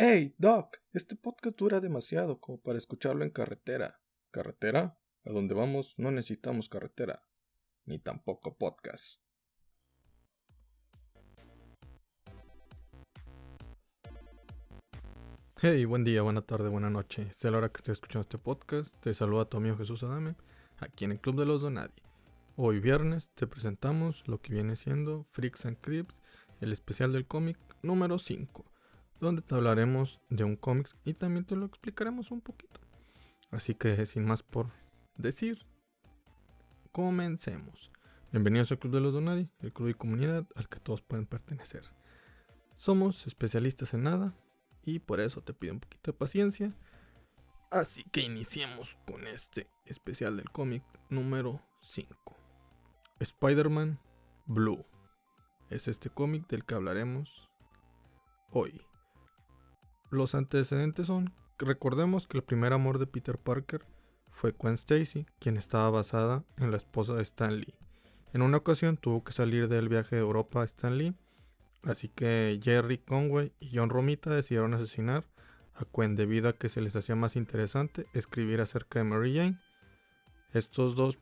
Hey, Doc, este podcast dura demasiado como para escucharlo en carretera. ¿Carretera? A donde vamos no necesitamos carretera, ni tampoco podcast. Hey, buen día, buena tarde, buena noche. Sea la hora que estés escuchando este podcast, te saluda tu amigo Jesús Adame, aquí en el Club de los Donadi. Hoy viernes te presentamos lo que viene siendo Freaks and Crips, el especial del cómic número 5, donde te hablaremos de un cómic y también te lo explicaremos un poquito. Así que sin más por decir, comencemos. Bienvenidos al Club de los Donadi, el club de comunidad al que todos pueden pertenecer. Somos especialistas en nada y por eso te pido un poquito de paciencia. Así que iniciemos con este especial del cómic número 5. Spider-Man Blue. Es este cómic del que hablaremos hoy. Los antecedentes son, recordemos que el primer amor de Peter Parker fue Gwen Stacy, quien estaba basada en la esposa de Stan Lee. En una ocasión tuvo que salir del viaje de Europa a Stan Lee Así que Jerry Conway y John Romita decidieron asesinar a Gwen debido a que se les hacía más interesante escribir acerca de Mary Jane. Estos dos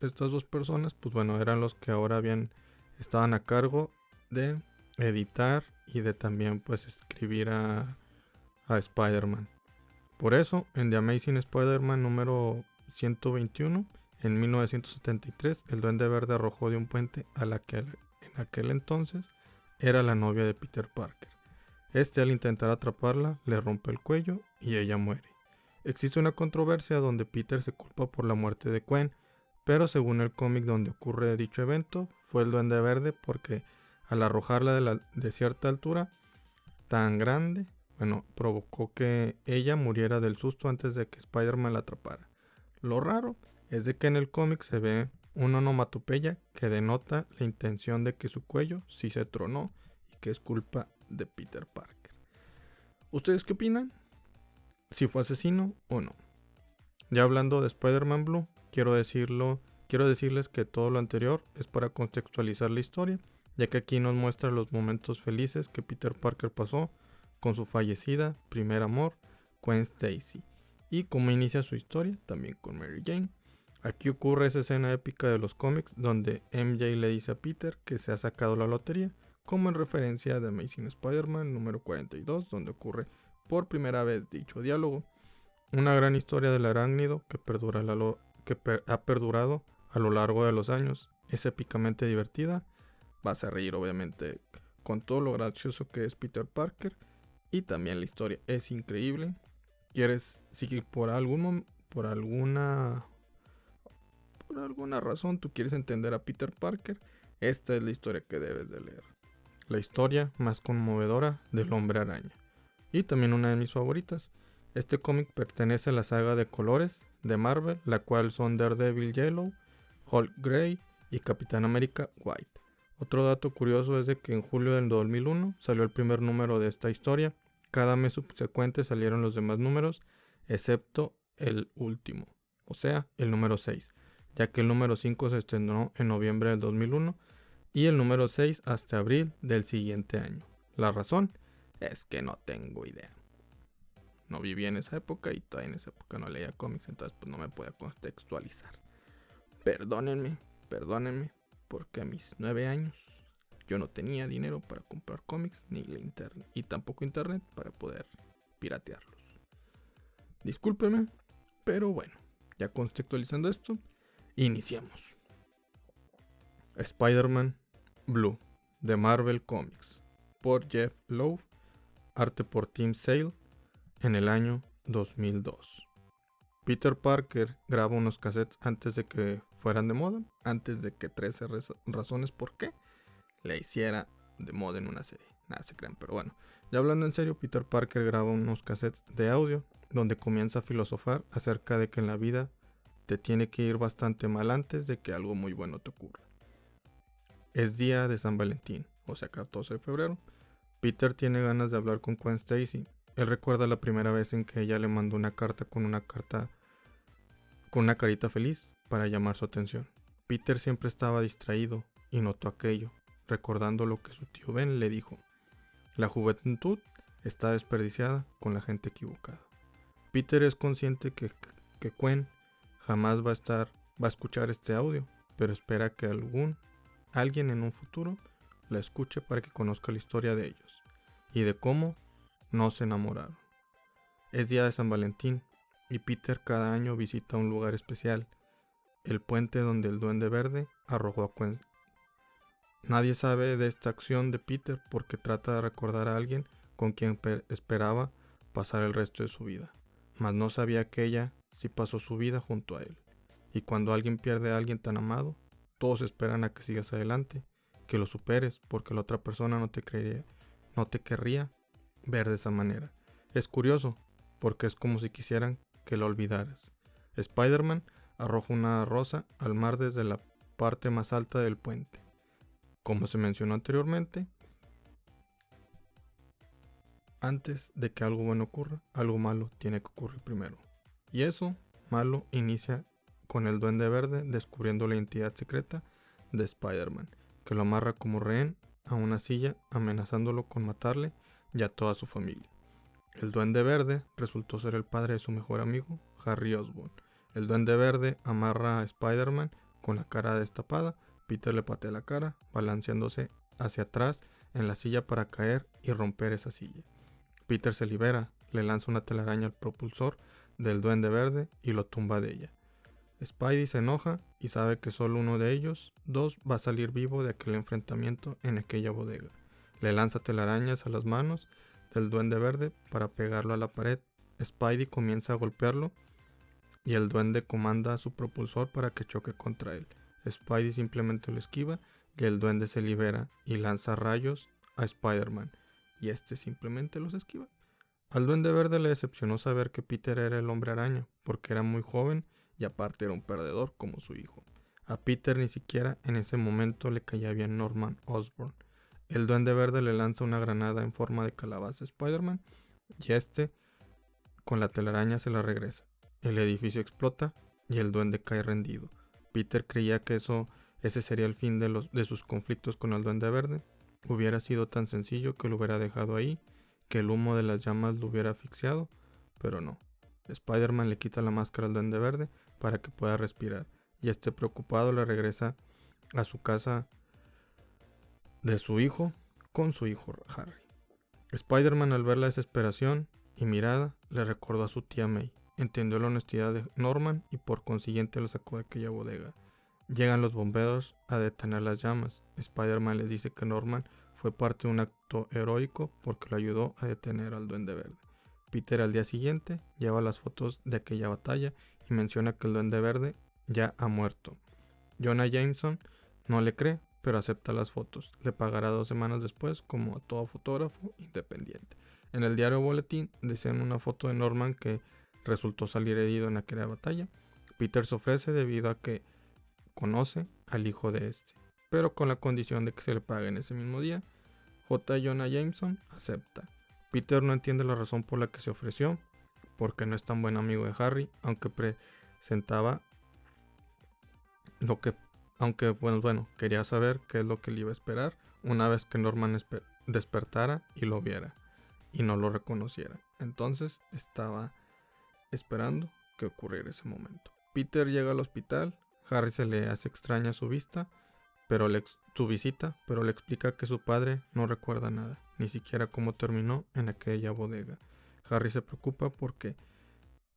estas dos personas, pues bueno, eran los que ahora bien estaban a cargo de editar y de también pues escribir a, a Spider-Man. Por eso, en The Amazing Spider-Man número 121, en 1973, el Duende Verde arrojó de un puente a la que en aquel entonces era la novia de Peter Parker. Este al intentar atraparla le rompe el cuello y ella muere. Existe una controversia donde Peter se culpa por la muerte de Gwen, pero según el cómic donde ocurre dicho evento, fue el duende verde porque al arrojarla de, de cierta altura tan grande, bueno, provocó que ella muriera del susto antes de que Spider-Man la atrapara. Lo raro es de que en el cómic se ve una onomatopeya que denota la intención de que su cuello sí se tronó y que es culpa de Peter Parker. ¿Ustedes qué opinan? Si fue asesino o no. Ya hablando de Spider-Man Blue, quiero decirlo, quiero decirles que todo lo anterior es para contextualizar la historia, ya que aquí nos muestra los momentos felices que Peter Parker pasó con su fallecida primer amor, Gwen Stacy, y cómo inicia su historia también con Mary Jane. Aquí ocurre esa escena épica de los cómics donde MJ le dice a Peter que se ha sacado la lotería, como en referencia de Amazing Spider-Man número 42, donde ocurre por primera vez dicho diálogo. Una gran historia del arácnido que, perdura que ha perdurado a lo largo de los años. Es épicamente divertida. Vas a reír obviamente con todo lo gracioso que es Peter Parker. Y también la historia es increíble. Quieres seguir por algún por alguna por alguna razón tú quieres entender a Peter Parker, esta es la historia que debes de leer. La historia más conmovedora del hombre araña. Y también una de mis favoritas. Este cómic pertenece a la saga de colores de Marvel, la cual son Daredevil Yellow, Hulk Grey y Capitán América White. Otro dato curioso es de que en julio del 2001 salió el primer número de esta historia. Cada mes subsecuente salieron los demás números, excepto el último, o sea, el número 6 ya que el número 5 se estrenó en noviembre del 2001 y el número 6 hasta abril del siguiente año. La razón es que no tengo idea. No viví en esa época y todavía en esa época no leía cómics, entonces pues no me podía contextualizar. Perdónenme, perdónenme, porque a mis 9 años yo no tenía dinero para comprar cómics ni y tampoco internet para poder piratearlos. Discúlpeme, pero bueno, ya contextualizando esto, Iniciamos. Spider-Man Blue de Marvel Comics por Jeff Lowe, arte por Tim Sale en el año 2002. Peter Parker graba unos cassettes antes de que fueran de moda, antes de que 13 razones por qué le hiciera de moda en una serie. Nada se crean, pero bueno. Ya hablando en serio, Peter Parker graba unos cassettes de audio donde comienza a filosofar acerca de que en la vida te tiene que ir bastante mal antes de que algo muy bueno te ocurra. Es día de San Valentín, o sea 14 de febrero. Peter tiene ganas de hablar con Gwen Stacy. Él recuerda la primera vez en que ella le mandó una carta con una carta con una carita feliz para llamar su atención. Peter siempre estaba distraído y notó aquello, recordando lo que su tío Ben le dijo. La juventud está desperdiciada con la gente equivocada. Peter es consciente que, que Gwen jamás va a estar, va a escuchar este audio, pero espera que algún alguien en un futuro la escuche para que conozca la historia de ellos y de cómo no se enamoraron. Es día de San Valentín y Peter cada año visita un lugar especial, el puente donde el duende verde arrojó a Gwen. Nadie sabe de esta acción de Peter porque trata de recordar a alguien con quien esperaba pasar el resto de su vida, mas no sabía que ella sí pasó su vida junto a él. Y cuando alguien pierde a alguien tan amado, todos esperan a que sigas adelante, que lo superes, porque la otra persona no te creería, no te querría ver de esa manera. Es curioso, porque es como si quisieran que lo olvidaras. Spider-Man arroja una rosa al mar desde la parte más alta del puente. Como se mencionó anteriormente, antes de que algo bueno ocurra, algo malo tiene que ocurrir primero. Y eso, malo, inicia con el duende verde descubriendo la identidad secreta de Spider-Man, que lo amarra como rehén a una silla amenazándolo con matarle y a toda su familia. El duende verde resultó ser el padre de su mejor amigo, Harry Osborn. El duende verde amarra a Spider-Man con la cara destapada, Peter le patea la cara, balanceándose hacia atrás en la silla para caer y romper esa silla. Peter se libera, le lanza una telaraña al propulsor del duende verde y lo tumba de ella. Spidey se enoja y sabe que solo uno de ellos, dos, va a salir vivo de aquel enfrentamiento en aquella bodega. Le lanza telarañas a las manos del duende verde para pegarlo a la pared. Spidey comienza a golpearlo y el duende comanda a su propulsor para que choque contra él. Spidey simplemente lo esquiva y el duende se libera y lanza rayos a Spider-Man y este simplemente los esquiva. Al duende verde le decepcionó saber que Peter era el hombre araña porque era muy joven y aparte era un perdedor como su hijo. A Peter ni siquiera en ese momento le caía bien Norman Osborn. El duende verde le lanza una granada en forma de calabaza a Spider-Man y este con la telaraña se la regresa. El edificio explota y el duende cae rendido. Peter creía que eso ese sería el fin de, los, de sus conflictos con el duende verde. Hubiera sido tan sencillo que lo hubiera dejado ahí, que el humo de las llamas lo hubiera asfixiado, pero no. Spider-Man le quita la máscara al duende verde para que pueda respirar y este preocupado le regresa a su casa de su hijo con su hijo Harry. Spider-Man al ver la desesperación y mirada le recordó a su tía May, entendió la honestidad de Norman y por consiguiente lo sacó de aquella bodega. Llegan los bomberos a detener las llamas. Spider-Man les dice que Norman fue parte de un acto heroico porque lo ayudó a detener al duende verde. Peter al día siguiente lleva las fotos de aquella batalla y menciona que el duende verde ya ha muerto. Jonah Jameson no le cree, pero acepta las fotos. Le pagará dos semanas después como a todo fotógrafo independiente. En el diario Boletín desean una foto de Norman que resultó salir herido en aquella batalla. Peter se ofrece debido a que conoce al hijo de este, pero con la condición de que se le pague en ese mismo día. J. Jonah Jameson acepta. Peter no entiende la razón por la que se ofreció, porque no es tan buen amigo de Harry, aunque presentaba lo que, aunque bueno, bueno, quería saber qué es lo que le iba a esperar una vez que Norman despertara y lo viera y no lo reconociera. Entonces estaba esperando que ocurriera ese momento. Peter llega al hospital, Harry se le hace extraña su vista, pero le, su visita, pero le explica que su padre no recuerda nada, ni siquiera cómo terminó en aquella bodega. Harry se preocupa porque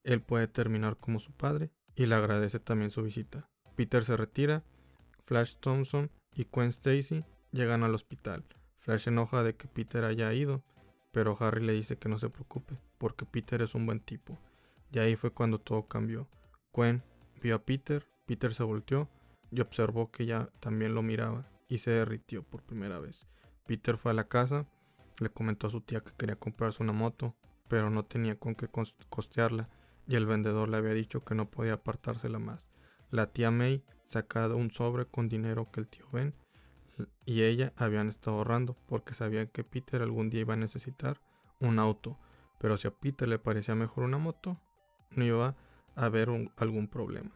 él puede terminar como su padre y le agradece también su visita. Peter se retira, Flash Thompson y Gwen Stacy llegan al hospital. Flash enoja de que Peter haya ido, pero Harry le dice que no se preocupe, porque Peter es un buen tipo. Y ahí fue cuando todo cambió. Gwen vio a Peter, Peter se volteó y observó que ella también lo miraba y se derritió por primera vez. Peter fue a la casa, le comentó a su tía que quería comprarse una moto, pero no tenía con qué costearla y el vendedor le había dicho que no podía apartársela más. La tía May sacado un sobre con dinero que el tío Ben y ella habían estado ahorrando porque sabían que Peter algún día iba a necesitar un auto, pero si a Peter le parecía mejor una moto, no iba a haber algún problema.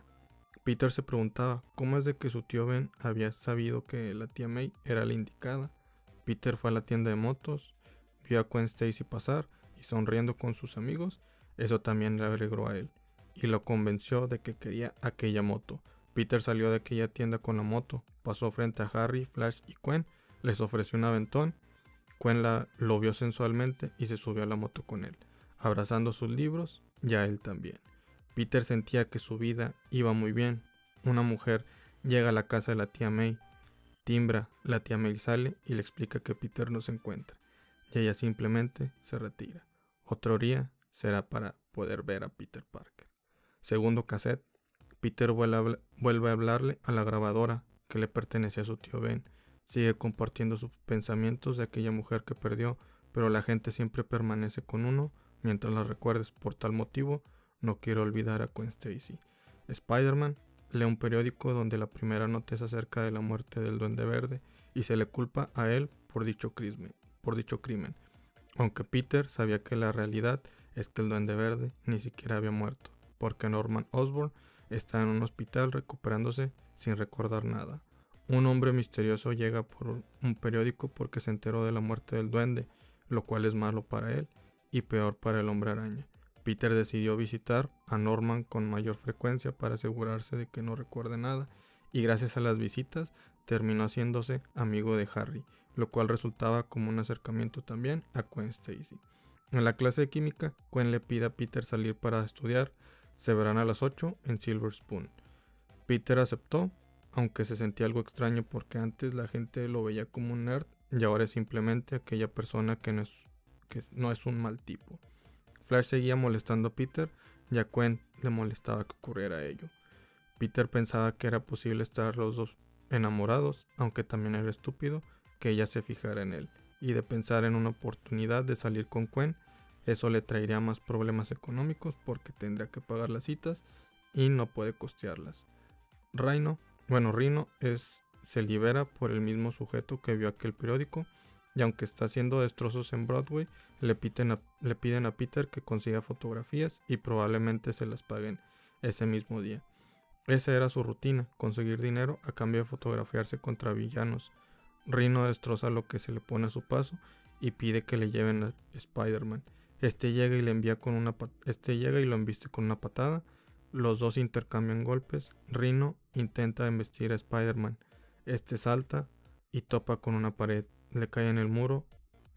Peter se preguntaba cómo es de que su tío Ben había sabido que la tía May era la indicada. Peter fue a la tienda de motos, vio a Gwen Stacy pasar y sonriendo con sus amigos, eso también le alegró a él y lo convenció de que quería aquella moto. Peter salió de aquella tienda con la moto, pasó frente a Harry, Flash y Gwen, les ofreció un aventón. Gwen la, lo vio sensualmente y se subió a la moto con él, abrazando sus libros y a él también. Peter sentía que su vida iba muy bien. Una mujer llega a la casa de la tía May, timbra, la tía May sale y le explica que Peter no se encuentra, y ella simplemente se retira. Otro día será para poder ver a Peter Parker. Segundo cassette, Peter vuelve a hablarle a la grabadora que le pertenecía a su tío Ben. Sigue compartiendo sus pensamientos de aquella mujer que perdió, pero la gente siempre permanece con uno mientras la recuerdes. Por tal motivo, no quiero olvidar a Gwen Stacy. Spider-Man lee un periódico donde la primera nota es acerca de la muerte del Duende Verde y se le culpa a él por dicho crimen, por dicho crimen. Aunque Peter sabía que la realidad es que el Duende Verde ni siquiera había muerto porque Norman Osborn está en un hospital recuperándose sin recordar nada. Un hombre misterioso llega por un periódico porque se enteró de la muerte del duende, lo cual es malo para él y peor para el hombre araña. Peter decidió visitar a Norman con mayor frecuencia para asegurarse de que no recuerde nada y gracias a las visitas terminó haciéndose amigo de Harry, lo cual resultaba como un acercamiento también a Gwen Stacy. En la clase de química, Gwen le pide a Peter salir para estudiar, se verán a las 8 en Silver Spoon. Peter aceptó, aunque se sentía algo extraño porque antes la gente lo veía como un nerd y ahora es simplemente aquella persona que no es, no es un mal tipo. Flash seguía molestando a Peter y a Gwen le molestaba que ocurriera ello. Peter pensaba que era posible estar los dos enamorados, aunque también era estúpido que ella se fijara en él, y de pensar en una oportunidad de salir con Gwen eso le traería más problemas económicos porque tendría que pagar las citas y no puede costearlas. Rhino, bueno, Rhino es, se libera por el mismo sujeto que vio aquel periódico y aunque está haciendo destrozos en Broadway, le piden, a, le piden a Peter que consiga fotografías y probablemente se las paguen ese mismo día. Esa era su rutina, conseguir dinero a cambio de fotografiarse contra villanos. Rhino destroza lo que se le pone a su paso y pide que le lleven a Spider-Man. Este llega y le envía con una este llega y lo embiste con una patada. Los dos intercambian golpes. Rino intenta embestir a Spider-Man. Este salta y topa con una pared. Le cae en el muro.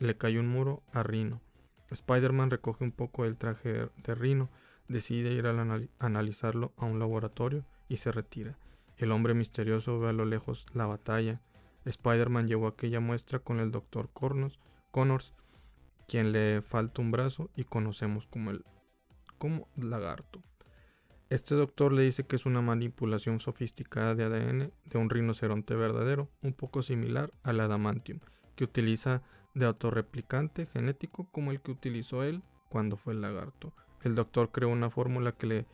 Le cae un muro a Rino. Spider-Man recoge un poco del traje de Rino. Decide ir a analizarlo a un laboratorio y se retira. El hombre misterioso ve a lo lejos la batalla. Spider-Man llevó aquella muestra con el Dr. Connors quien le falta un brazo y conocemos como el como lagarto. Este doctor le dice que es una manipulación sofisticada de ADN de un rinoceronte verdadero, un poco similar al adamantium, que utiliza de autorreplicante genético como el que utilizó él cuando fue el lagarto. El doctor creó una fórmula que le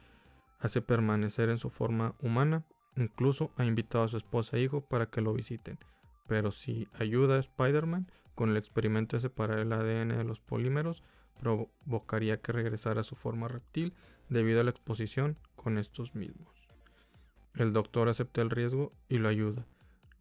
hace permanecer en su forma humana, incluso ha invitado a su esposa e hijo para que lo visiten. Pero si ayuda a Spider-Man, con el experimento de separar el ADN de los polímeros, provocaría que regresara a su forma reptil debido a la exposición con estos mismos. El doctor acepta el riesgo y lo ayuda.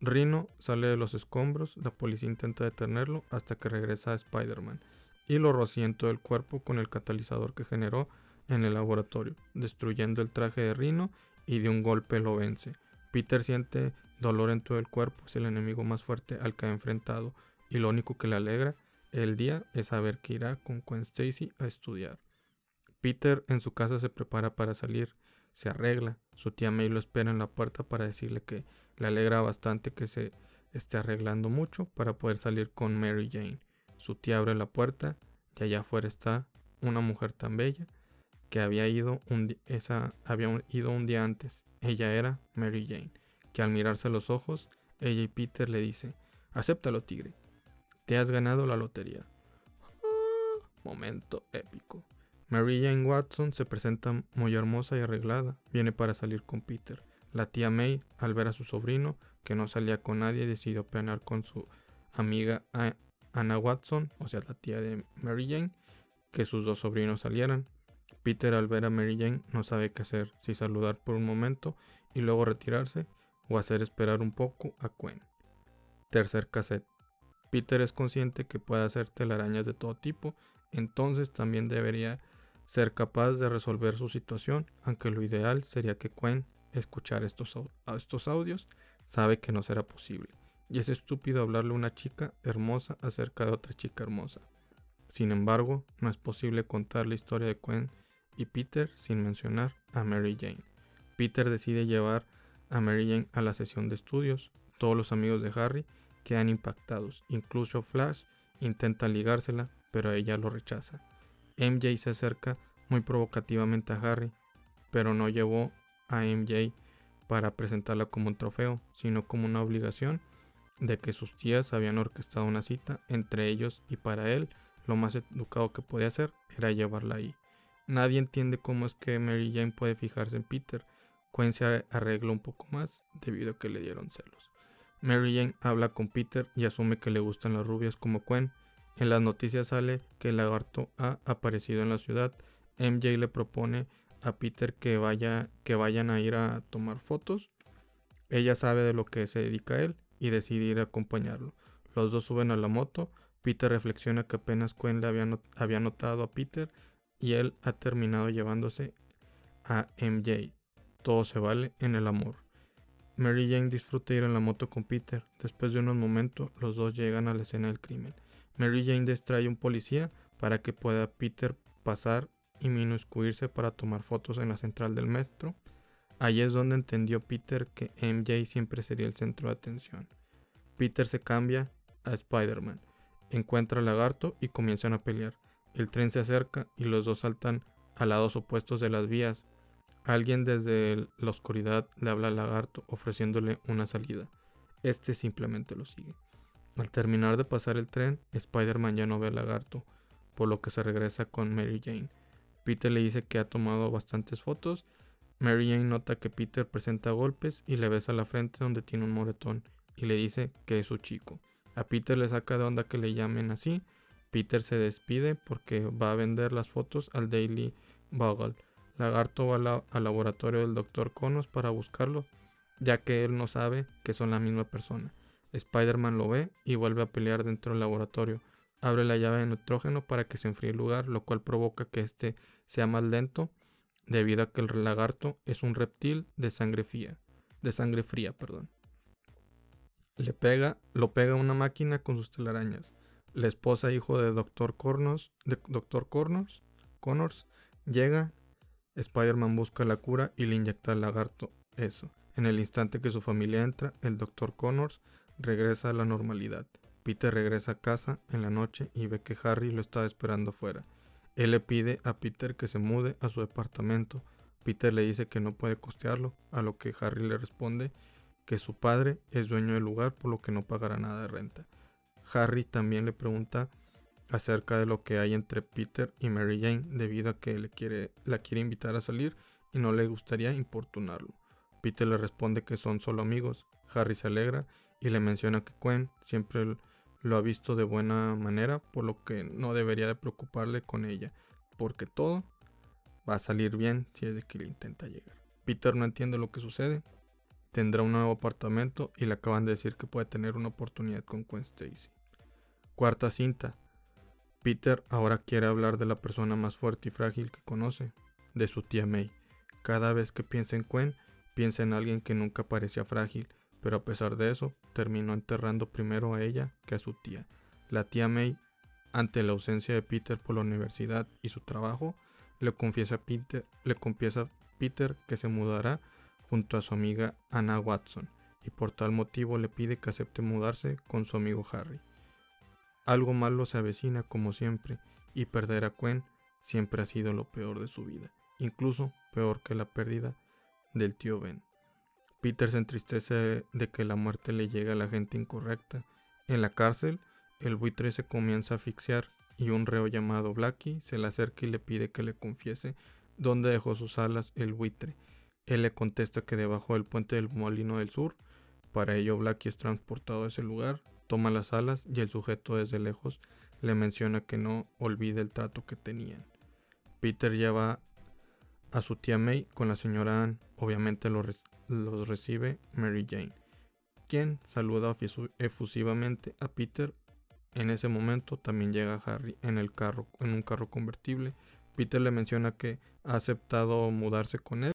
Rino sale de los escombros, la policía intenta detenerlo hasta que regresa a Spider-Man y lo rocía en todo el cuerpo con el catalizador que generó en el laboratorio, destruyendo el traje de Rino y de un golpe lo vence. Peter siente dolor en todo el cuerpo, es el enemigo más fuerte al que ha enfrentado y lo único que le alegra el día es saber que irá con Gwen Stacy a estudiar. Peter en su casa se prepara para salir, se arregla, su tía May lo espera en la puerta para decirle que le alegra bastante que se esté arreglando mucho para poder salir con Mary Jane. Su tía abre la puerta y allá afuera está una mujer tan bella que había ido un, esa, había ido un día antes. Ella era Mary Jane, que al mirarse los ojos, ella y Peter le dice, acéptalo tigre, te has ganado la lotería. Ah, momento épico. Mary Jane Watson se presenta muy hermosa y arreglada. Viene para salir con Peter. La tía May, al ver a su sobrino, que no salía con nadie, decidió planear con su amiga Anna Watson, o sea, la tía de Mary Jane, que sus dos sobrinos salieran. Peter, al ver a Mary Jane, no sabe qué hacer, si saludar por un momento y luego retirarse, o hacer esperar un poco a Gwen. Tercer cassette. Peter es consciente que puede hacer telarañas de todo tipo, entonces también debería ser capaz de resolver su situación, aunque lo ideal sería que Quen escuchara estos, estos audios, sabe que no será posible. Y es estúpido hablarle a una chica hermosa acerca de otra chica hermosa. Sin embargo, no es posible contar la historia de Quen y Peter sin mencionar a Mary Jane. Peter decide llevar a Mary Jane a la sesión de estudios. Todos los amigos de Harry quedan impactados. Incluso Flash intenta ligársela, pero ella lo rechaza. MJ se acerca muy provocativamente a Harry, pero no llevó a MJ para presentarla como un trofeo, sino como una obligación de que sus tías habían orquestado una cita entre ellos y para él lo más educado que podía hacer era llevarla ahí. Nadie entiende cómo es que Mary Jane puede fijarse en Peter. Gwen se arregla un poco más debido a que le dieron celos. Mary Jane habla con Peter y asume que le gustan las rubias como Gwen. En las noticias sale que el lagarto ha aparecido en la ciudad. MJ le propone a Peter que, vaya, que vayan a ir a tomar fotos. Ella sabe de lo que se dedica a él y decide ir a acompañarlo. Los dos suben a la moto. Peter reflexiona que apenas Gwen le había, había notado a Peter y él ha terminado llevándose a MJ. Todo se vale en el amor. Mary Jane disfruta ir en la moto con Peter. Después de unos momentos, los dos llegan a la escena del crimen. Mary Jane distrae a un policía para que pueda Peter pasar y minuscuirse para tomar fotos en la central del metro. Allí es donde entendió Peter que MJ siempre sería el centro de atención. Peter se cambia a Spider-Man, encuentra al lagarto y comienzan a pelear. El tren se acerca y los dos saltan a lados opuestos de las vías. Alguien desde la oscuridad le habla al lagarto ofreciéndole una salida. Este simplemente lo sigue. Al terminar de pasar el tren, Spider-Man ya no ve al lagarto, por lo que se regresa con Mary Jane. Peter le dice que ha tomado bastantes fotos. Mary Jane nota que Peter presenta golpes y le besa la frente donde tiene un moretón y le dice que es su chico. A Peter le saca de onda que le llamen así. Peter se despide porque va a vender las fotos al Daily Bugle. Lagarto va al laboratorio del Dr. Conos para buscarlo, ya que él no sabe que son la misma persona. Spider-Man lo ve y vuelve a pelear dentro del laboratorio. Abre la llave de nitrógeno para que se enfríe el lugar, lo cual provoca que este sea más lento, debido a que el lagarto es un reptil de sangre fría. De sangre fría, perdón. Le pega, lo pega una máquina con sus telarañas. La esposa hijo de Dr. Cornos, de Dr. Connors, llega. Spider-Man busca la cura y le inyecta al lagarto eso. En el instante que su familia entra, el Dr. Connors regresa a la normalidad. Peter regresa a casa en la noche y ve que Harry lo está esperando afuera. Él le pide a Peter que se mude a su departamento. Peter le dice que no puede costearlo, a lo que Harry le responde que su padre es dueño del lugar por lo que no pagará nada de renta. Harry también le pregunta acerca de lo que hay entre Peter y Mary Jane debido a que le quiere, la quiere invitar a salir y no le gustaría importunarlo. Peter le responde que son solo amigos. Harry se alegra y le menciona que Gwen siempre lo ha visto de buena manera, por lo que no debería de preocuparle con ella, porque todo va a salir bien si es de que le intenta llegar. Peter no entiende lo que sucede, tendrá un nuevo apartamento y le acaban de decir que puede tener una oportunidad con Gwen Stacy. Cuarta cinta. Peter ahora quiere hablar de la persona más fuerte y frágil que conoce, de su tía May. Cada vez que piensa en Gwen, piensa en alguien que nunca parecía frágil, pero a pesar de eso, terminó enterrando primero a ella que a su tía. La tía May, ante la ausencia de Peter por la universidad y su trabajo, le confiesa a Peter, que se mudará junto a su amiga Anna Watson y por tal motivo le pide que acepte mudarse con su amigo Harry. Algo malo se avecina como siempre y perder a Gwen siempre ha sido lo peor de su vida, incluso peor que la pérdida del tío Ben. Peter se entristece de que la muerte le llegue a la gente incorrecta. En la cárcel, el buitre se comienza a asfixiar y un reo llamado Blackie se le acerca y le pide que le confiese dónde dejó sus alas el buitre él le contesta que debajo del puente del Molino del Sur. Para ello, Blackie es transportado a ese lugar, toma las alas y el sujeto desde lejos le menciona que no olvide el trato que tenían. Peter lleva a su tía May con la señora Anne. Obviamente los recibe Mary Jane, quien saluda efusivamente a Peter En ese momento también llega Harry en el carro, en un carro convertible. Peter le menciona que ha aceptado mudarse con él.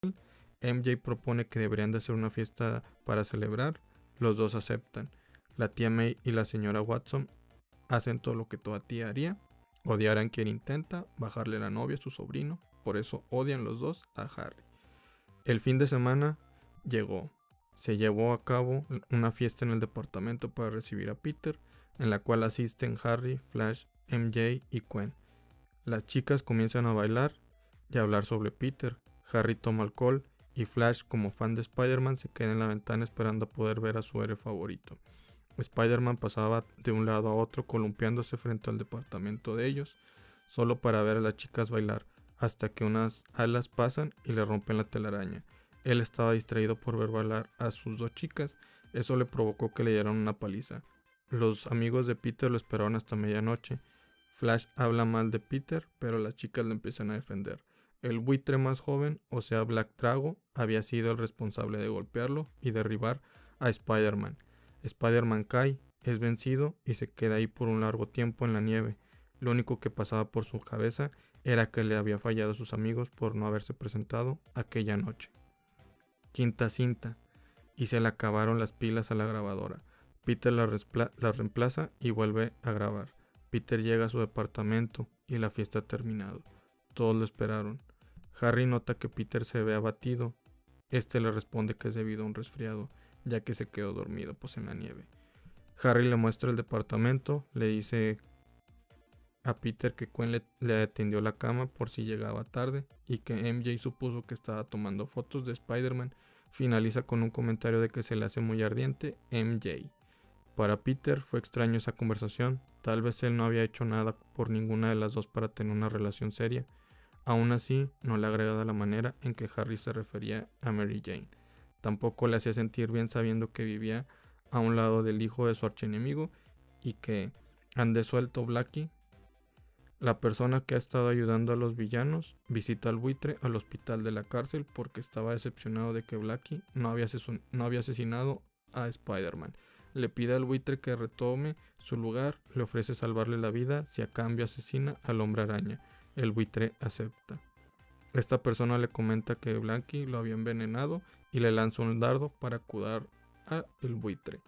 MJ propone que deberían de hacer una fiesta para celebrar. Los dos aceptan. La tía May y la señora Watson hacen todo lo que toda tía haría. Odiar a quien intenta bajarle la novia a su sobrino. Por eso odian los dos a Harry. El fin de semana llegó. Se llevó a cabo una fiesta en el departamento para recibir a Peter, en la cual asisten Harry, Flash, MJ y Gwen. Las chicas comienzan a bailar y a hablar sobre Peter. Harry toma alcohol y Flash, como fan de Spider-Man, se queda en la ventana esperando a poder ver a su héroe favorito. Spider-Man pasaba de un lado a otro columpiándose frente al departamento de ellos, solo para ver a las chicas bailar, hasta que unas alas pasan y le rompen la telaraña. Él estaba distraído por ver bailar a sus dos chicas, eso le provocó que le dieran una paliza. Los amigos de Peter lo esperaron hasta medianoche. Flash habla mal de Peter, pero las chicas le empiezan a defender. El buitre más joven, o sea Black Trago, había sido el responsable de golpearlo y derribar a Spider-Man. Spider-Man cae, es vencido y se queda ahí por un largo tiempo en la nieve. Lo único que pasaba por su cabeza era que le había fallado a sus amigos por no haberse presentado aquella noche. Quinta cinta. Y se le acabaron las pilas a la grabadora. Peter la, la reemplaza y vuelve a grabar. Peter llega a su departamento y la fiesta ha terminado. Todos lo esperaron. Harry nota que Peter se ve abatido. Este le responde que es debido a un resfriado ya que se quedó dormido pues en la nieve. Harry le muestra el departamento, le dice a Peter que Gwen le, atendió la cama por si llegaba tarde y que MJ supuso que estaba tomando fotos de Spider-Man. Finaliza con un comentario de que se le hace muy ardiente MJ. Para Peter fue extraño esa conversación, tal vez él no había hecho nada por ninguna de las dos para tener una relación seria. Aún así, no le agrada la manera en que Harry se refería a Mary Jane. Tampoco le hacía sentir bien sabiendo que vivía a un lado del hijo de su archienemigo y que han desuelto Blackie. La persona que ha estado ayudando a los villanos visita al buitre al hospital de la cárcel porque estaba decepcionado de que Blackie no había, asesinado a Spider-Man. Le pide al buitre que retome su lugar, le ofrece salvarle la vida si a cambio asesina al hombre araña. El buitre acepta. Esta persona le comenta que Blackie lo había envenenado y le lanza un dardo para cuidar a el buitre.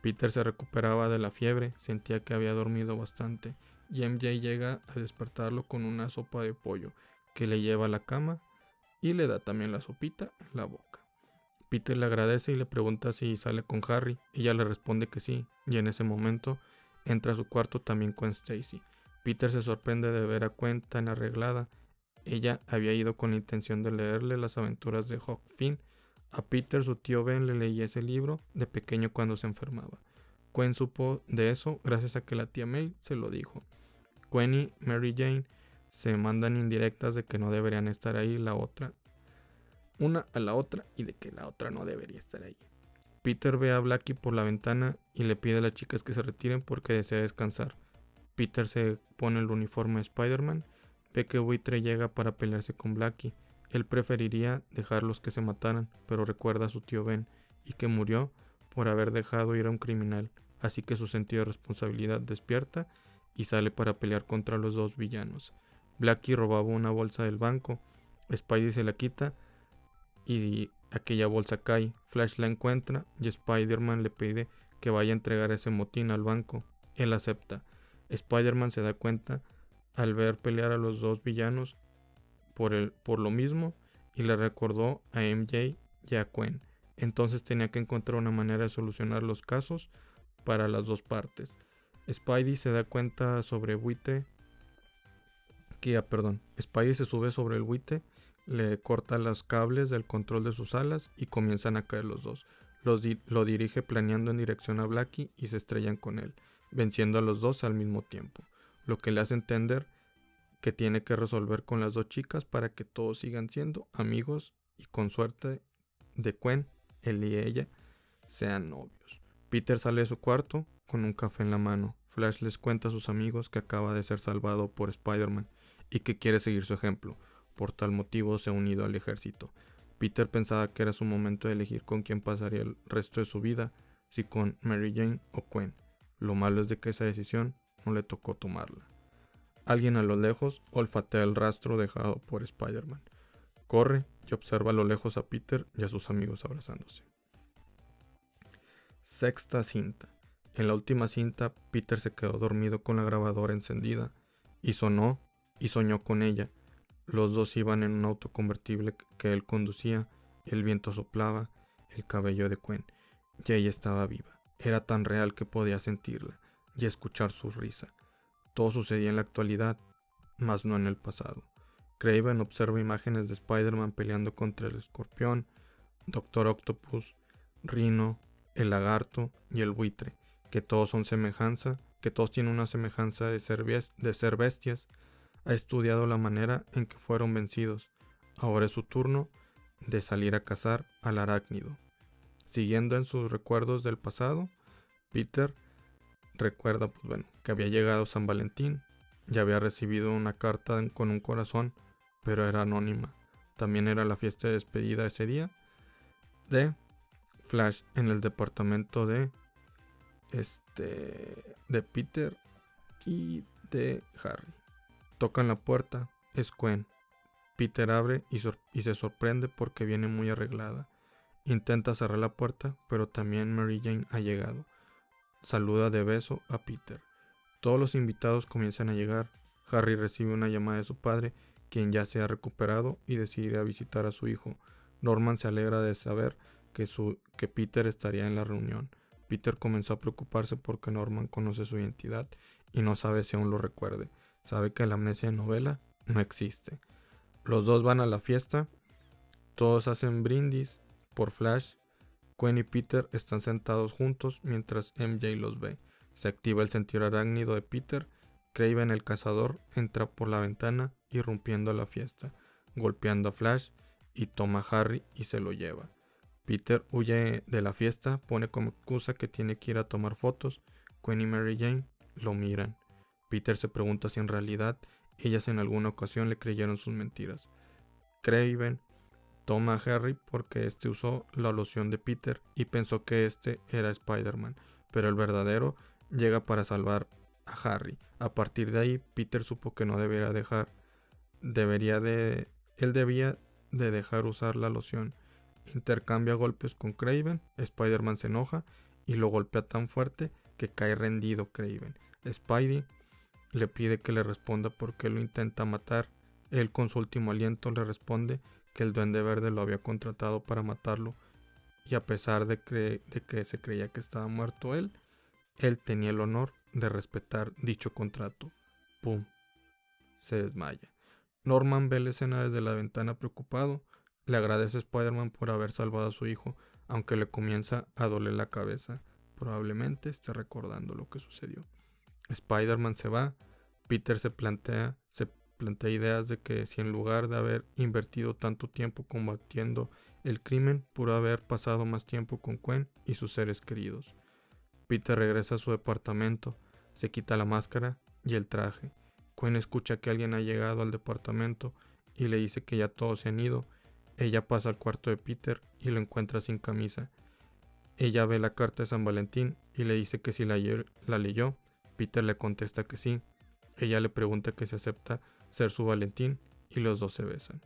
Peter se recuperaba de la fiebre, sentía que había dormido bastante y MJ llega a despertarlo con una sopa de pollo que le lleva a la cama y le da también la sopita en la boca. Peter le agradece y le pregunta si sale con Harry. Ella le responde que sí, y en ese momento entra a su cuarto también con Stacy. Peter se sorprende de ver a Gwen tan arreglada. Ella había ido con la intención de leerle las aventuras de Huck Finn a Peter su tío Ben le leía ese libro de pequeño cuando se enfermaba. Gwen supo de eso gracias a que la tía May se lo dijo. Gwen y Mary Jane se mandan indirectas de que no deberían estar ahí la otra, una a la otra y de que la otra no debería estar ahí. Peter ve a Blackie por la ventana y le pide a las chicas que se retiren porque desea descansar. Peter se pone el uniforme de Spider-Man, ve que Buitre llega para pelearse con Blackie él preferiría dejarlos que se mataran, pero recuerda a su tío Ben y que murió por haber dejado ir a un criminal, así que su sentido de responsabilidad despierta y sale para pelear contra los dos villanos. Blackie robaba una bolsa del banco, Spidey se la quita y aquella bolsa cae. Flash la encuentra y Spider-Man le pide que vaya a entregar ese motín al banco. Él acepta. Spider-Man se da cuenta al ver pelear a los dos villanos por, el, por lo mismo y le recordó a MJ y a Gwen. Entonces tenía que encontrar una manera de solucionar los casos para las dos partes. Spidey se da cuenta sobre Buite que, ah, perdón, Spidey se sube sobre el Buite, le corta los cables del control de sus alas y comienzan a caer los dos. lo dirige planeando en dirección a Blackie y se estrellan con él, venciendo a los dos al mismo tiempo, lo que le hace entender que tiene que resolver con las dos chicas para que todos sigan siendo amigos y con suerte de Gwen, él y ella sean novios. Peter sale de su cuarto con un café en la mano. Flash les cuenta a sus amigos que acaba de ser salvado por Spider-Man y que quiere seguir su ejemplo. Por tal motivo se ha unido al ejército. Peter pensaba que era su momento de elegir con quién pasaría el resto de su vida, si con Mary Jane o Gwen. Lo malo es de que esa decisión no le tocó tomarla. Alguien a lo lejos olfatea el rastro dejado por Spider-Man. Corre y observa a lo lejos a Peter y a sus amigos abrazándose. Sexta cinta. En la última cinta, Peter se quedó dormido con la grabadora encendida y sonó y soñó con ella. Los dos iban en un auto convertible que él conducía, el viento soplaba, el cabello de Gwen, y ella estaba viva. Era tan real que podía sentirla y escuchar su risa. Todo sucedía en la actualidad, mas no en el pasado. Craven observa imágenes de Spider-Man peleando contra el escorpión, Doctor Octopus, Rhino, el lagarto y el buitre, que todos son semejanza, que todos tienen una semejanza de ser, bestias. Ha estudiado la manera en que fueron vencidos. Ahora es su turno de salir a cazar al arácnido. Siguiendo en sus recuerdos del pasado, Peter recuerda pues bueno, que había llegado San Valentín y había recibido una carta con un corazón, pero era anónima. También era la fiesta de despedida ese día de Flash en el departamento de este de Peter y de Harry. Tocan la puerta, es Gwen. Peter abre y, se sorprende porque viene muy arreglada. Intenta cerrar la puerta, pero también Mary Jane ha llegado. Saluda de beso a Peter. Todos los invitados comienzan a llegar. Harry recibe una llamada de su padre, quien ya se ha recuperado y decide visitar a su hijo. Norman se alegra de saber que, su, que Peter estaría en la reunión. Peter comenzó a preocuparse porque Norman conoce su identidad y no sabe si aún lo recuerde. Sabe que la amnesia de novela no existe. Los dos van a la fiesta, todos hacen brindis por Flash. Gwen y Peter están sentados juntos mientras MJ los ve. Se activa el sentido arácnido de Peter. Craven el cazador entra por la ventana irrumpiendo la fiesta, golpeando a Flash y toma a Harry y se lo lleva. Peter huye de la fiesta, pone como excusa que tiene que ir a tomar fotos. Gwen y Mary Jane lo miran. Peter se pregunta si en realidad ellas en alguna ocasión le creyeron sus mentiras. Craven toma a Harry porque este usó la loción de Peter y pensó que este era Spider-Man, pero el verdadero llega para salvar a Harry. A partir de ahí, Peter supo que no debería dejar, debería de, él debía de dejar usar la loción intercambia golpes con Craven, Spider-Man se enoja y lo golpea tan fuerte que cae rendido Craven. Spidey le pide que le responda porque lo intenta matar. Él con su último aliento le responde que el duende verde lo había contratado para matarlo y a pesar de que, de que se creía que estaba muerto él, él tenía el honor de respetar dicho contrato. ¡Pum! Se desmaya. Norman ve la escena desde la ventana preocupado le agradece a Spider-Man por haber salvado a su hijo, aunque le comienza a doler la cabeza. Probablemente esté recordando lo que sucedió. Spider-Man se va. Peter se plantea, se plantea ideas de que si en lugar de haber invertido tanto tiempo combatiendo el crimen, pudo haber pasado más tiempo con Gwen y sus seres queridos. Peter regresa a su departamento, se quita la máscara y el traje. Gwen escucha que alguien ha llegado al departamento y le dice que ya todos se han ido ella pasa al cuarto de Peter y lo encuentra sin camisa. Ella ve la carta de San Valentín y le dice que si la, leyó. Peter le contesta que sí. Ella le pregunta que si acepta ser su Valentín y los dos se besan.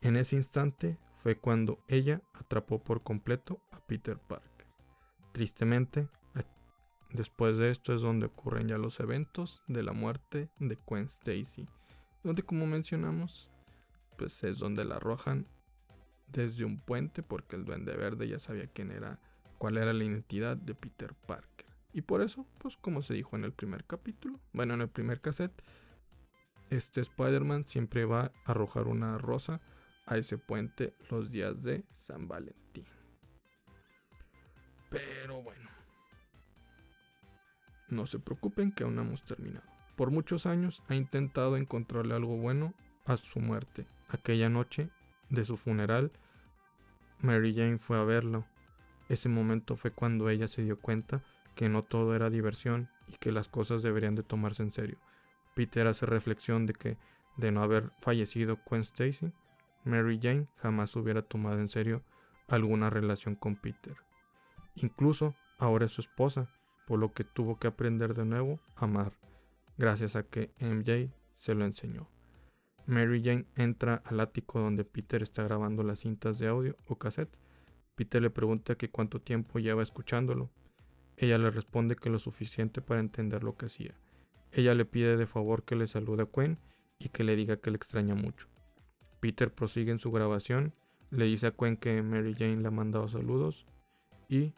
En ese instante fue cuando ella atrapó por completo a Peter Parker. Tristemente, después de esto es donde ocurren ya los eventos de la muerte de Gwen Stacy donde como mencionamos, pues es donde la arrojan desde un puente porque el duende verde ya sabía quién era, cuál era la identidad de Peter Parker. Y por eso, pues como se dijo en el primer capítulo, bueno, en el primer cassette, este Spider-Man siempre va a arrojar una rosa a ese puente los días de San Valentín. Pero bueno, no se preocupen que aún no hemos terminado. Por muchos años ha intentado encontrarle algo bueno a su muerte. Aquella noche de su funeral, Mary Jane fue a verlo. Ese momento fue cuando ella se dio cuenta que no todo era diversión y que las cosas deberían de tomarse en serio. Peter hace reflexión de que, de no haber fallecido Gwen Stacy, Mary Jane jamás hubiera tomado en serio alguna relación con Peter. Incluso ahora es su esposa, por lo que tuvo que aprender de nuevo a amar, gracias a que MJ se lo enseñó. Mary Jane entra al ático donde Peter está grabando las cintas de audio o cassette. Peter le pregunta que cuánto tiempo lleva escuchándolo. Ella le responde que lo suficiente para entender lo que hacía. Ella le pide de favor que le salude a Quen y que le diga que le extraña mucho. Peter prosigue en su grabación, le dice a Quen que Mary Jane le ha mandado saludos y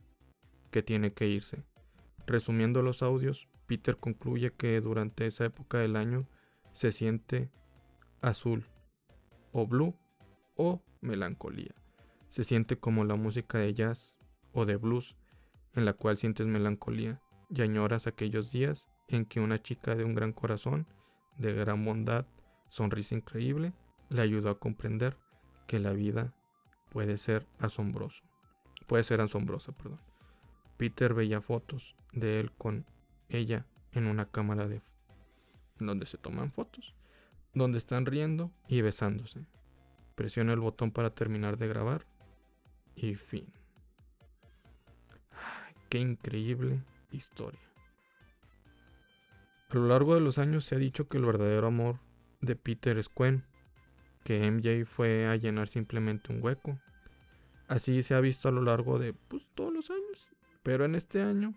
que tiene que irse. Resumiendo los audios, Peter concluye que durante esa época del año se siente azul o blue o melancolía. Se siente como la música de jazz o de blues en la cual sientes melancolía y añoras aquellos días en que una chica de un gran corazón, de gran bondad, sonrisa increíble, le ayudó a comprender que la vida puede ser asombroso. Puede ser asombrosa, perdón. Peter veía fotos de él con ella en una cámara de donde se toman fotos donde están riendo y besándose. Presiona el botón para terminar de grabar y fin. qué increíble historia. A lo largo de los años se ha dicho que el verdadero amor de Peter es Gwen, que MJ fue a llenar simplemente un hueco. Así se ha visto a lo largo de pues, todos los años, pero en este año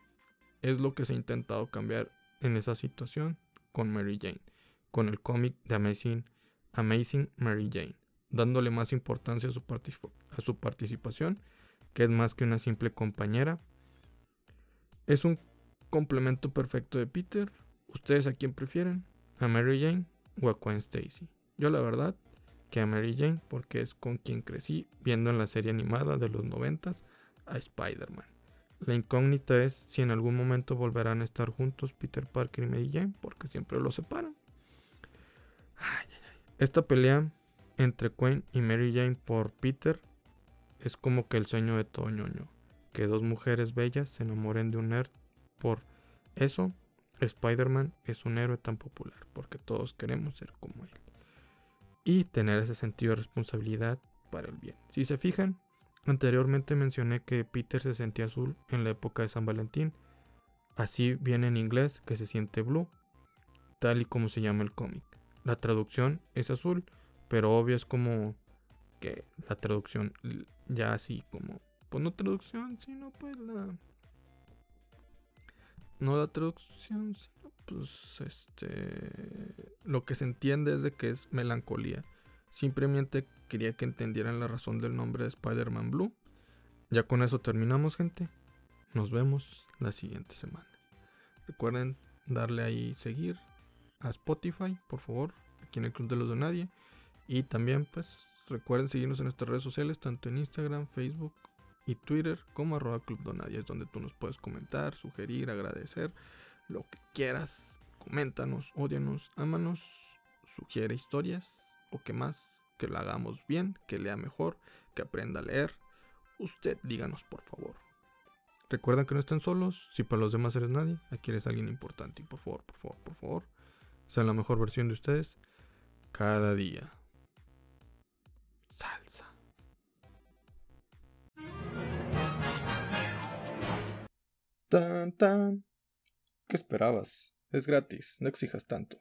es lo que se ha intentado cambiar en esa situación con Mary Jane con el cómic de Amazing, Amazing Mary Jane, dándole más importancia a su, participación, que es más que una simple compañera. Es un complemento perfecto de Peter. ¿Ustedes a quién prefieren? ¿A Mary Jane o a Gwen Stacy? Yo la verdad que a Mary Jane porque es con quien crecí viendo en la serie animada de los noventas a Spider-Man. La incógnita es si en algún momento volverán a estar juntos Peter Parker y Mary Jane porque siempre los separan. Esta pelea entre Quinn y Mary Jane por Peter es como que el sueño de todo ñoño. Que dos mujeres bellas se enamoren de un nerd. Por eso, Spider-Man es un héroe tan popular, porque todos queremos ser como él. Y tener ese sentido de responsabilidad para el bien. Si se fijan, anteriormente mencioné que Peter se sentía azul en la época de San Valentín. Así viene en inglés que se siente blue, tal y como se llama el cómic. La traducción es azul, pero obvio es como que la traducción ya así como, pues no traducción, sino pues la... No la traducción, sino pues este... Lo que se entiende es de que es melancolía. Simplemente quería que entendieran la razón del nombre de Spider-Man Blue. Ya con eso terminamos, gente. Nos vemos la siguiente semana. Recuerden darle ahí seguir, a Spotify, por favor, aquí en el Club de los de Nadie. Y también, pues, recuerden seguirnos en nuestras redes sociales, tanto en Instagram, Facebook y Twitter, como arroba Club de Nadie, es donde tú nos puedes comentar, sugerir, agradecer, lo que quieras. Coméntanos, odianos, ámanos, sugiere historias o que más, que lo hagamos bien, que lea mejor, que aprenda a leer. Usted díganos, por favor. Recuerden que no están solos, si para los demás eres nadie, aquí eres alguien importante y por favor, por favor, por favor, sean la mejor versión de ustedes cada día. Salsa. Tan tan. ¿Qué esperabas? Es gratis, no exijas tanto.